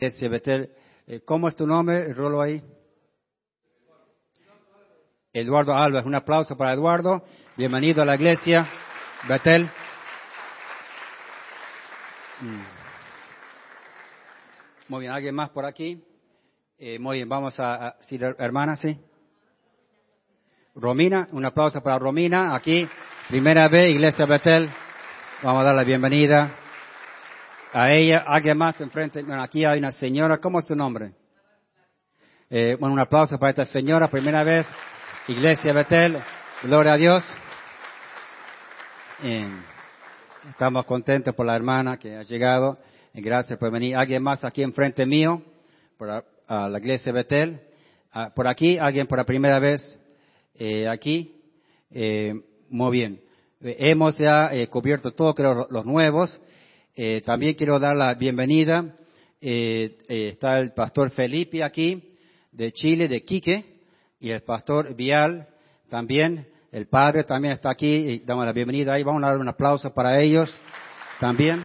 Iglesia. Eh, ¿Cómo es tu nombre? Rolo ahí. Eduardo Alves. Un aplauso para Eduardo. Bienvenido a la iglesia Betel. Mm. Muy bien, ¿alguien más por aquí? Eh, muy bien, vamos a, a hermana, sí. Romina, un aplauso para Romina, aquí, primera vez, Iglesia Betel. Vamos a dar la bienvenida a ella. ¿Alguien más enfrente? Bueno, aquí hay una señora, ¿cómo es su nombre? Eh, bueno, un aplauso para esta señora, primera vez, Iglesia Betel. Gloria a Dios. Eh, estamos contentos por la hermana que ha llegado. Y gracias por venir. ¿Alguien más aquí enfrente mío? Por a, a la Iglesia Betel. Ah, por aquí, alguien por la primera vez eh, aquí. Eh, muy bien. Eh, hemos ya cubierto todo, creo, los nuevos. También quiero dar la bienvenida. está el pastor Felipe aquí, de Chile, de Quique, y el pastor Vial también. El padre también está aquí y damos la bienvenida ahí. Vamos a dar un aplauso para ellos también.